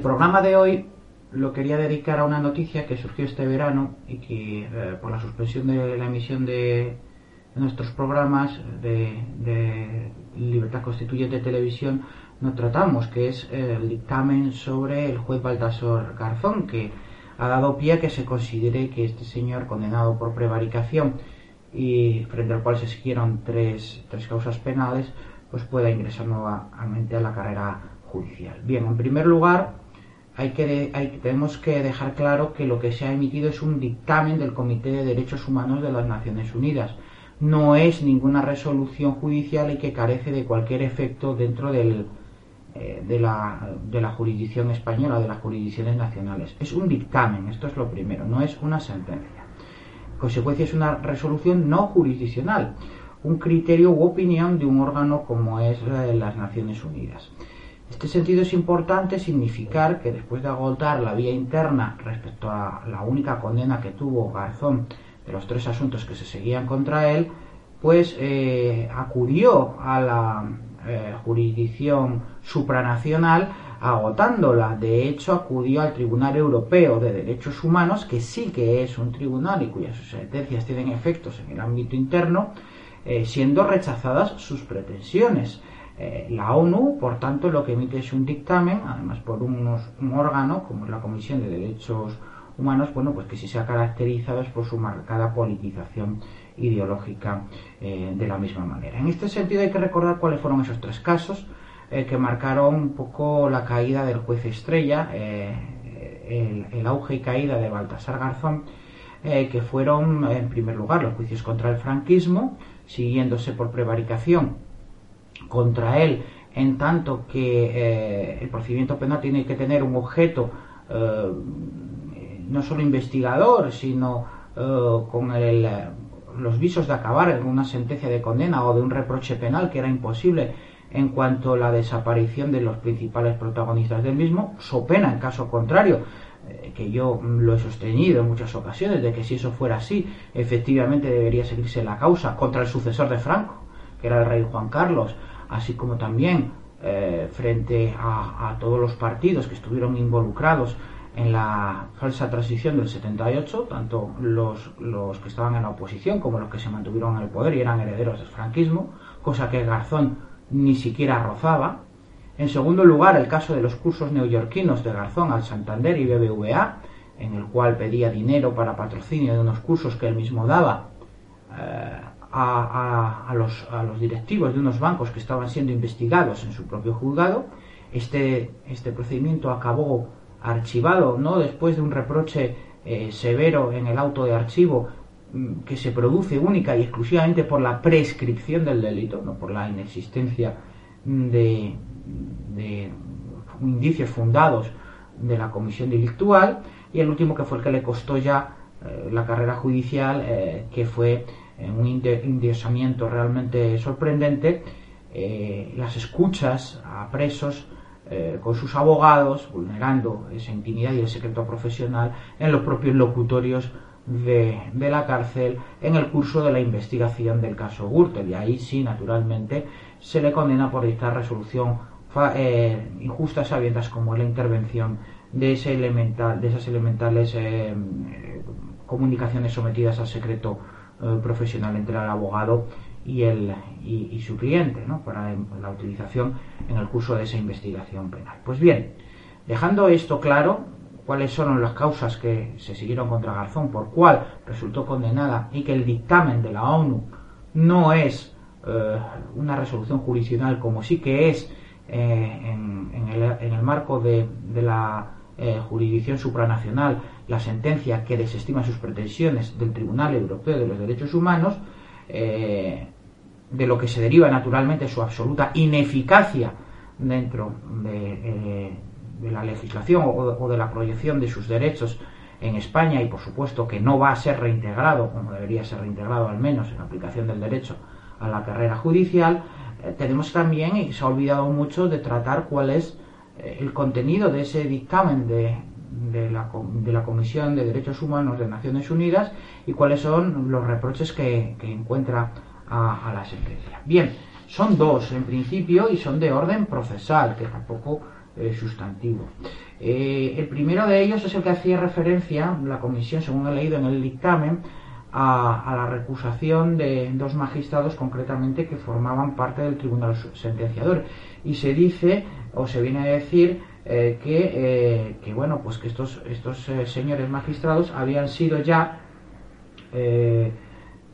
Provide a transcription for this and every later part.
programa de hoy lo quería dedicar a una noticia que surgió este verano y que eh, por la suspensión de la emisión de, nuestros programas de, Libertad Constituyente de Televisión no tratamos, que es el dictamen sobre el juez Baltasar Garzón, que ha dado pie a que se considere que este señor condenado por prevaricación y frente al cual se siguieron tres, tres causas penales, pues pueda ingresar nuevamente a la carrera judicial. Bien, en primer lugar, hay que, tenemos que dejar claro que lo que se ha emitido es un dictamen del Comité de Derechos Humanos de las Naciones Unidas. No es ninguna resolución judicial y que carece de cualquier efecto dentro eh, de, la, de la jurisdicción española, de las jurisdicciones nacionales. Es un dictamen, esto es lo primero, no es una sentencia. En consecuencia, es una resolución no jurisdiccional, un criterio u opinión de un órgano como es las Naciones Unidas este sentido es importante significar que después de agotar la vía interna respecto a la única condena que tuvo Garzón de los tres asuntos que se seguían contra él, pues eh, acudió a la eh, jurisdicción supranacional agotándola. De hecho, acudió al Tribunal Europeo de Derechos Humanos, que sí que es un tribunal y cuyas sentencias tienen efectos en el ámbito interno, eh, siendo rechazadas sus pretensiones. Eh, la ONU, por tanto, lo que emite es un dictamen, además por un órgano como es la Comisión de Derechos Humanos, bueno, pues que sí se ha caracterizado es por su marcada politización ideológica eh, de la misma manera. En este sentido hay que recordar cuáles fueron esos tres casos eh, que marcaron un poco la caída del juez Estrella, el, el, auge y caída de Baltasar Garzón, que fueron, en primer lugar, los juicios contra el franquismo, siguiéndose por prevaricación contra él, en tanto que eh, el procedimiento penal tiene que tener un objeto eh, no solo investigador, sino eh, con los visos de acabar en una sentencia de condena o de un reproche penal que era imposible en cuanto a la desaparición de los principales protagonistas del mismo, so pena en caso contrario, que yo lo he sostenido en muchas ocasiones, de que si eso fuera así, efectivamente debería seguirse la causa contra el sucesor de Franco, que era el rey Juan Carlos, así como también eh, frente a, todos los partidos que estuvieron involucrados en la falsa transición del 78, tanto los, los, que estaban en la oposición como los que se mantuvieron en el poder y eran herederos del franquismo, cosa que Garzón ni siquiera rozaba. En segundo lugar, el caso de los cursos neoyorquinos de Garzón al Santander y BBVA, en el cual pedía dinero para patrocinio de unos cursos que él mismo daba eh, a, los, a, los, directivos de unos bancos que estaban siendo investigados en su propio juzgado. Este, este procedimiento acabó archivado ¿no? después de un reproche eh, severo en el auto de archivo mm, que se produce única y exclusivamente por la prescripción del delito, no por la inexistencia de, indicios fundados de la comisión delictual y el último que fue el que le costó ya eh, la carrera judicial eh, que fue un indiosamiento realmente sorprendente, eh, las escuchas a presos eh, con sus abogados, vulnerando esa intimidad y el secreto profesional en los propios locutorios de, la cárcel en el curso de la investigación del caso Gürtel. Y ahí sí, naturalmente, se le condena por dictar resolución eh, injusta como la intervención de, ese elemental, de esas elementales comunicaciones sometidas al secreto eh, profesional entre el abogado y, el, y, su cliente, ¿no? para la utilización en el curso de esa investigación penal. Pues bien, dejando esto claro, cuáles son las causas que se siguieron contra Garzón, por cuál resultó condenada y que el dictamen de la ONU no es eh, una resolución jurisdiccional como sí que es eh, en, el, marco de, de la jurisdicción supranacional la sentencia que desestima sus pretensiones del Tribunal Europeo de los Derechos Humanos, eh, de lo que se deriva naturalmente su absoluta ineficacia dentro de, eh, la legislación o, de la proyección de sus derechos en España y por supuesto que no va a ser reintegrado, como debería ser reintegrado al menos en la aplicación del derecho a la carrera judicial, eh, tenemos también, y se ha olvidado mucho, de tratar cuál es el contenido de ese dictamen de, de la, de la, Comisión de Derechos Humanos de Naciones Unidas y cuáles son los reproches que, encuentra a, la sentencia. Bien, son dos en principio y son de orden procesal, que tampoco sustantivo. el primero de ellos es el que hacía referencia, la comisión, según he leído en el dictamen, a, la recusación de dos magistrados concretamente que formaban parte del tribunal sentenciador. Y se dice, o se viene a decir, eh, que, que, bueno, pues que estos, estos eh, señores magistrados habían sido ya eh,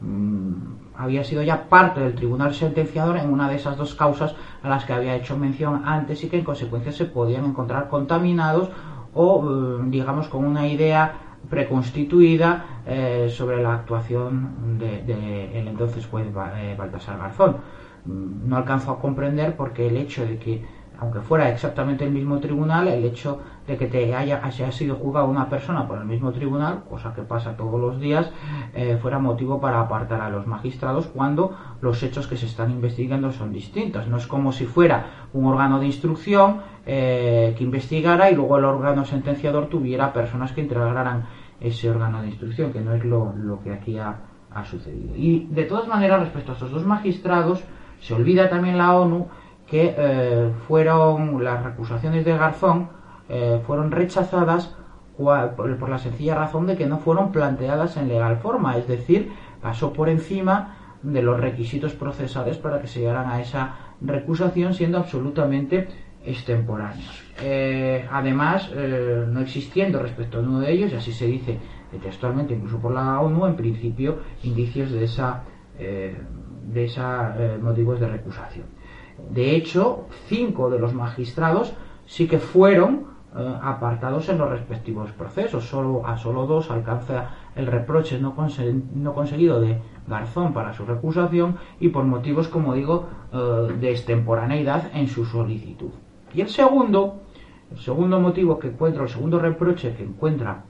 mm, había sido ya parte del tribunal sentenciador en una de esas dos causas a las que había hecho mención antes y que en consecuencia se podían encontrar contaminados o digamos con una idea preconstituida eh, sobre la actuación del de, el entonces juez eh, Baltasar Garzón. Mm, no alcanzo a comprender porque el hecho de que, aunque fuera exactamente el mismo tribunal, el hecho de que te haya, haya sido juzgado una persona por el mismo tribunal, cosa que pasa todos los días, eh, fuera motivo para apartar a los magistrados cuando los hechos que se están investigando son distintos. No es como si fuera un órgano de instrucción que investigara y luego el órgano sentenciador tuviera personas que integraran ese órgano de instrucción, que no es lo, que aquí ha, sucedido. Y de todas maneras, respecto a estos dos magistrados, se olvida también la ONU que eh, fueron las recusaciones de Garzón eh, fueron rechazadas por, la sencilla razón de que no fueron planteadas en legal forma, es decir, pasó por encima de los requisitos procesales para que se llegaran a esa recusación siendo absolutamente extemporáneos. Eh, además, no existiendo respecto a uno de ellos, y así se dice textualmente incluso por la ONU, en principio indicios de esa, de esa motivos de recusación. De hecho, cinco de los magistrados sí que fueron apartados en los respectivos procesos. Solo, a solo dos alcanza el reproche no, no conseguido de Garzón para su recusación y por motivos, como digo, de extemporaneidad en su solicitud. Y el segundo, el segundo motivo que encuentro, el segundo reproche que encuentra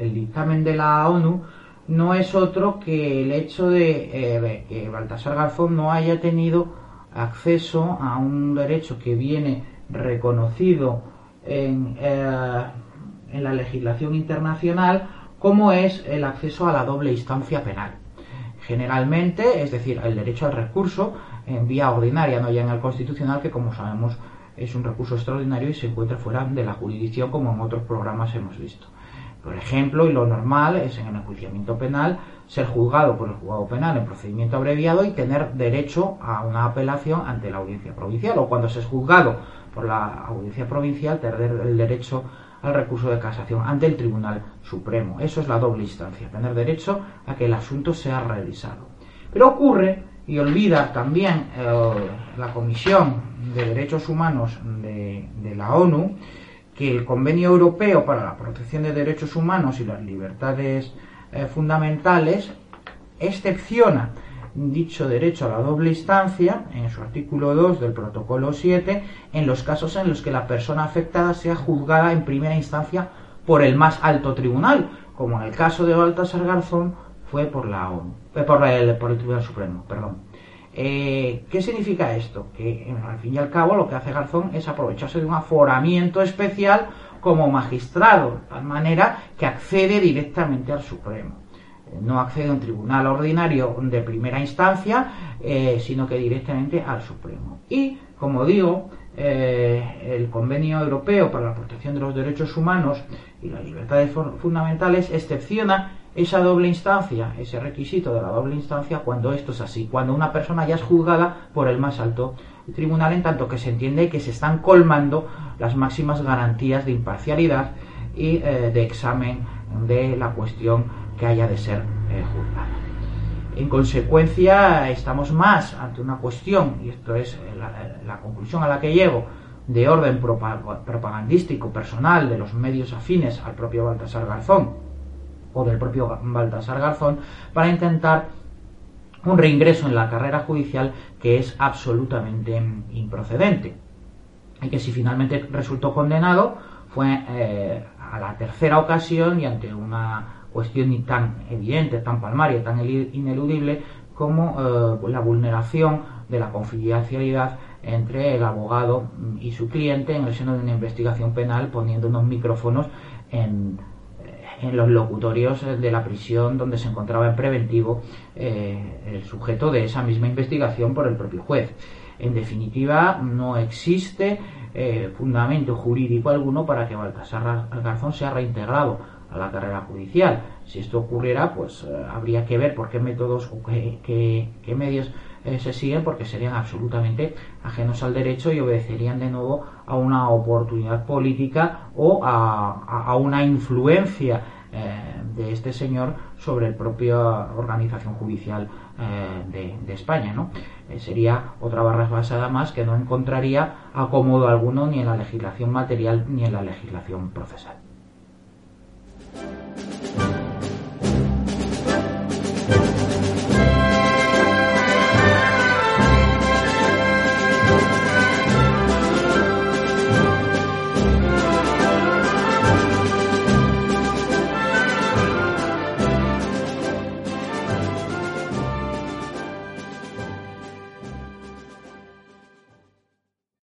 el, dictamen de la ONU, no es otro que el hecho de eh, que Baltasar Garzón no haya tenido acceso a un derecho que viene reconocido en, eh, en la legislación internacional, como es el acceso a la doble instancia penal. Generalmente, es decir, el derecho al recurso en vía ordinaria, no ya en el constitucional, que como sabemos es un recurso extraordinario y se encuentra fuera de la jurisdicción como en otros programas hemos visto. Por ejemplo, y lo normal es en el enjuiciamiento penal ser juzgado por el juzgado penal en procedimiento abreviado y tener derecho a una apelación ante la audiencia provincial o cuando se es juzgado por la audiencia provincial tener el derecho al recurso de casación ante el Tribunal Supremo. Eso es la doble instancia, tener derecho a que el asunto sea revisado. Pero ocurre y olvida también eh, la Comisión de Derechos Humanos de, la ONU que el Convenio Europeo para la Protección de Derechos Humanos y las Libertades eh, Fundamentales excepciona dicho derecho a la doble instancia en su artículo 2 del protocolo 7 en los casos en los que la persona afectada sea juzgada en primera instancia por el más alto tribunal, como en el caso de Baltasar Garzón fue por la ONU, eh, por, el, por el Tribunal Supremo, perdón. Eh, ¿Qué significa esto? Que al fin y al cabo lo que hace Garzón es aprovecharse de un aforamiento especial como magistrado, de tal manera que accede directamente al Supremo. Eh, no accede a un tribunal ordinario de primera instancia, sino que directamente al Supremo. Y, como digo, el Convenio Europeo para la Protección de los Derechos Humanos y las Libertades Fundamentales excepciona esa doble instancia, ese requisito de la doble instancia cuando esto es así, cuando una persona ya es juzgada por el más alto tribunal en tanto que se entiende que se están colmando las máximas garantías de imparcialidad y eh, de examen de la cuestión que haya de ser eh, juzgada. En consecuencia, estamos más ante una cuestión, y esto es la, la conclusión a la que llego, de orden propagandístico personal de los medios afines al propio Baltasar Garzón, o del propio Baltasar Garzón para intentar un reingreso en la carrera judicial que es absolutamente improcedente. Y que si finalmente resultó condenado fue eh, a la tercera ocasión y ante una cuestión tan evidente, tan palmaria, tan ineludible como eh, la vulneración de la confidencialidad entre el abogado y su cliente en el seno de una investigación penal poniendo unos micrófonos en en los locutorios de la prisión donde se encontraba en preventivo eh, el sujeto de esa misma investigación por el propio juez. En definitiva, no existe eh, fundamento jurídico alguno para que Baltasar Garzón sea reintegrado a la carrera judicial. Si esto ocurriera, pues eh, habría que ver por qué métodos o qué, medios eh, se siguen, porque serían absolutamente ajenos al derecho y obedecerían de nuevo a una oportunidad política o a, una influencia eh, de este señor sobre la propia organización judicial de, España. ¿no? sería otra barra basada más que no encontraría acomodo alguno ni en la legislación material ni en la legislación procesal.